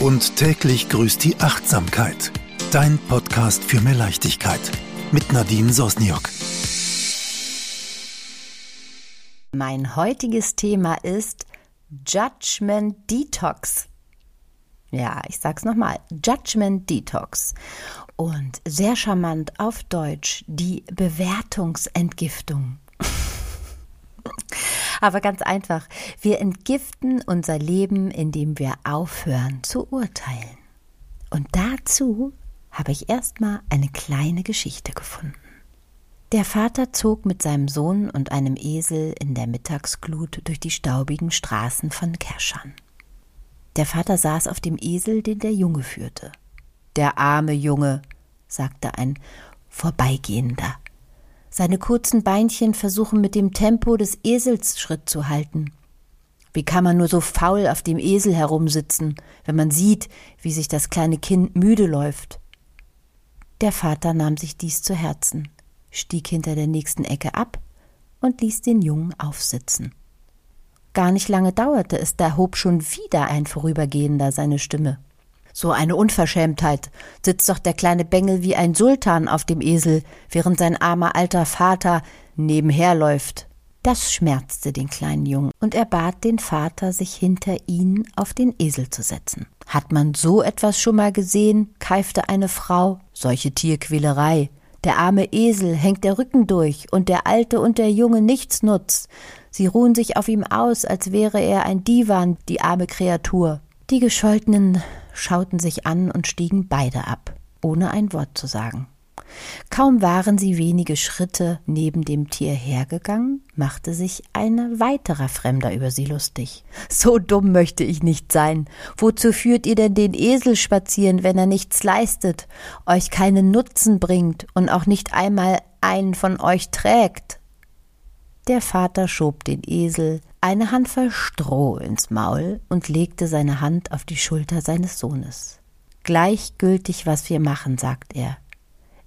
Und täglich grüßt die Achtsamkeit. Dein Podcast für mehr Leichtigkeit. Mit Nadine Sosniok. Mein heutiges Thema ist Judgment Detox. Ja, ich sag's nochmal. Judgment Detox. Und sehr charmant auf Deutsch die Bewertungsentgiftung. Aber ganz einfach, wir entgiften unser Leben, indem wir aufhören zu urteilen. Und dazu habe ich erstmal eine kleine Geschichte gefunden. Der Vater zog mit seinem Sohn und einem Esel in der Mittagsglut durch die staubigen Straßen von Kerschan. Der Vater saß auf dem Esel, den der Junge führte. Der arme Junge, sagte ein Vorbeigehender. Seine kurzen Beinchen versuchen mit dem Tempo des Esels Schritt zu halten. Wie kann man nur so faul auf dem Esel herumsitzen, wenn man sieht, wie sich das kleine Kind müde läuft? Der Vater nahm sich dies zu Herzen, stieg hinter der nächsten Ecke ab und ließ den Jungen aufsitzen. Gar nicht lange dauerte es, da hob schon wieder ein Vorübergehender seine Stimme. So eine Unverschämtheit. Sitzt doch der kleine Bengel wie ein Sultan auf dem Esel, während sein armer alter Vater nebenher läuft. Das schmerzte den kleinen Jungen, und er bat den Vater, sich hinter ihn auf den Esel zu setzen. Hat man so etwas schon mal gesehen? keifte eine Frau. Solche Tierquälerei. Der arme Esel hängt der Rücken durch, und der Alte und der Junge nichts nutz. Sie ruhen sich auf ihm aus, als wäre er ein Divan, die arme Kreatur. Die Gescholtenen schauten sich an und stiegen beide ab, ohne ein Wort zu sagen. Kaum waren sie wenige Schritte neben dem Tier hergegangen, machte sich ein weiterer Fremder über sie lustig. So dumm möchte ich nicht sein. Wozu führt ihr denn den Esel spazieren, wenn er nichts leistet, euch keinen Nutzen bringt und auch nicht einmal einen von euch trägt? Der Vater schob den Esel eine Handvoll Stroh ins Maul und legte seine Hand auf die Schulter seines Sohnes. Gleichgültig, was wir machen, sagt er.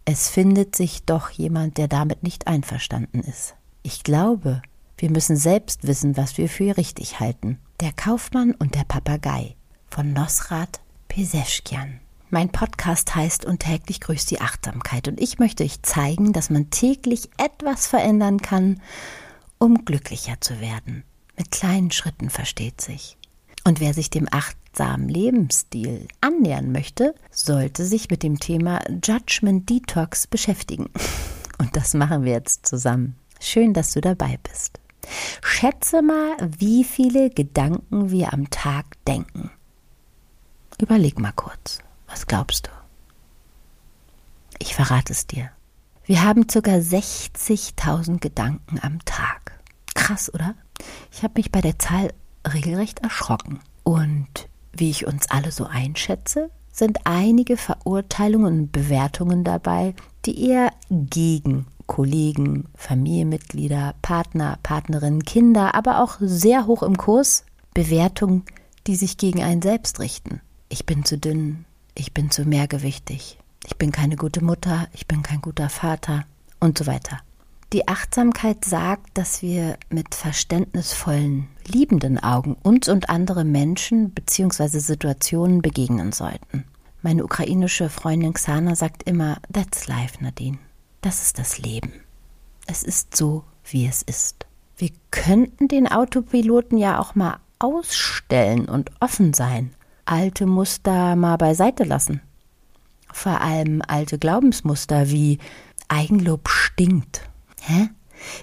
Es findet sich doch jemand, der damit nicht einverstanden ist. Ich glaube, wir müssen selbst wissen, was wir für richtig halten. Der Kaufmann und der Papagei von Nosrat Peseschkian. Mein Podcast heißt Und täglich grüßt die Achtsamkeit und ich möchte euch zeigen, dass man täglich etwas verändern kann, um glücklicher zu werden. Mit kleinen Schritten versteht sich. Und wer sich dem achtsamen Lebensstil annähern möchte, sollte sich mit dem Thema Judgment Detox beschäftigen. Und das machen wir jetzt zusammen. Schön, dass du dabei bist. Schätze mal, wie viele Gedanken wir am Tag denken. Überleg mal kurz. Was glaubst du? Ich verrate es dir. Wir haben ca. 60.000 Gedanken am Tag. Krass, oder? Ich habe mich bei der Zahl regelrecht erschrocken. Und wie ich uns alle so einschätze, sind einige Verurteilungen und Bewertungen dabei, die eher gegen Kollegen, Familienmitglieder, Partner, Partnerinnen, Kinder, aber auch sehr hoch im Kurs Bewertungen, die sich gegen einen selbst richten. Ich bin zu dünn, ich bin zu mehrgewichtig, ich bin keine gute Mutter, ich bin kein guter Vater und so weiter. Die Achtsamkeit sagt, dass wir mit verständnisvollen, liebenden Augen uns und andere Menschen bzw. Situationen begegnen sollten. Meine ukrainische Freundin Xana sagt immer, that's life, Nadine. Das ist das Leben. Es ist so, wie es ist. Wir könnten den Autopiloten ja auch mal ausstellen und offen sein. Alte Muster mal beiseite lassen. Vor allem alte Glaubensmuster wie Eigenlob stinkt Hä?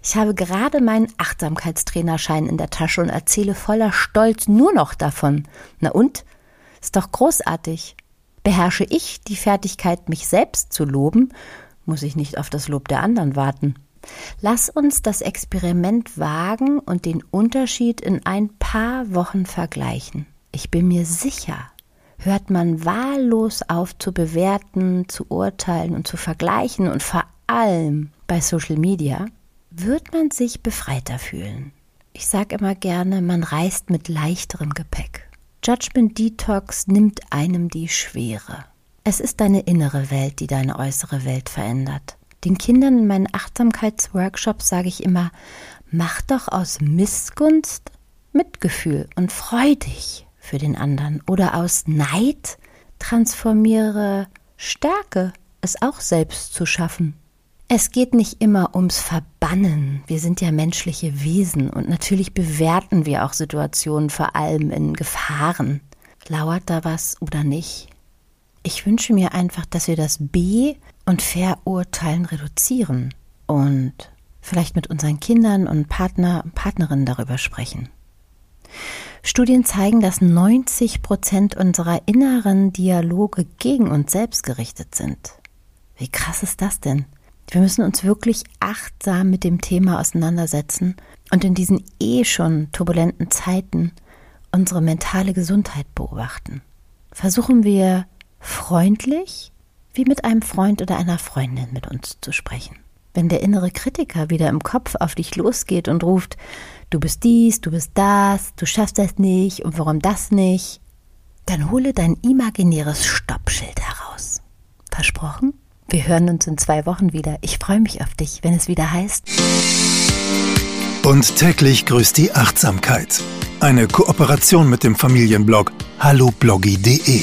Ich habe gerade meinen Achtsamkeitstrainerschein in der Tasche und erzähle voller Stolz nur noch davon. Na und? Ist doch großartig. Beherrsche ich die Fertigkeit, mich selbst zu loben, muss ich nicht auf das Lob der anderen warten. Lass uns das Experiment wagen und den Unterschied in ein paar Wochen vergleichen. Ich bin mir sicher, hört man wahllos auf zu bewerten, zu urteilen und zu vergleichen und vor allem bei Social Media, wird man sich befreiter fühlen. Ich sage immer gerne, man reist mit leichterem Gepäck. Judgment Detox nimmt einem die Schwere. Es ist deine innere Welt, die deine äußere Welt verändert. Den Kindern in meinen Achtsamkeitsworkshops sage ich immer, mach doch aus Missgunst Mitgefühl und freu dich für den anderen oder aus Neid transformiere Stärke, es auch selbst zu schaffen. Es geht nicht immer ums Verbannen. Wir sind ja menschliche Wesen und natürlich bewerten wir auch Situationen vor allem in Gefahren. Lauert da was oder nicht? Ich wünsche mir einfach, dass wir das B und Verurteilen reduzieren und vielleicht mit unseren Kindern und Partner und Partnerinnen darüber sprechen. Studien zeigen, dass 90 Prozent unserer inneren Dialoge gegen uns selbst gerichtet sind. Wie krass ist das denn? Wir müssen uns wirklich achtsam mit dem Thema auseinandersetzen und in diesen eh schon turbulenten Zeiten unsere mentale Gesundheit beobachten. Versuchen wir freundlich wie mit einem Freund oder einer Freundin mit uns zu sprechen. Wenn der innere Kritiker wieder im Kopf auf dich losgeht und ruft, du bist dies, du bist das, du schaffst das nicht und warum das nicht, dann hole dein imaginäres Stoppschild heraus. Versprochen? Wir hören uns in zwei Wochen wieder. Ich freue mich auf dich, wenn es wieder heißt. Und täglich grüßt die Achtsamkeit. Eine Kooperation mit dem Familienblog hallobloggy.de.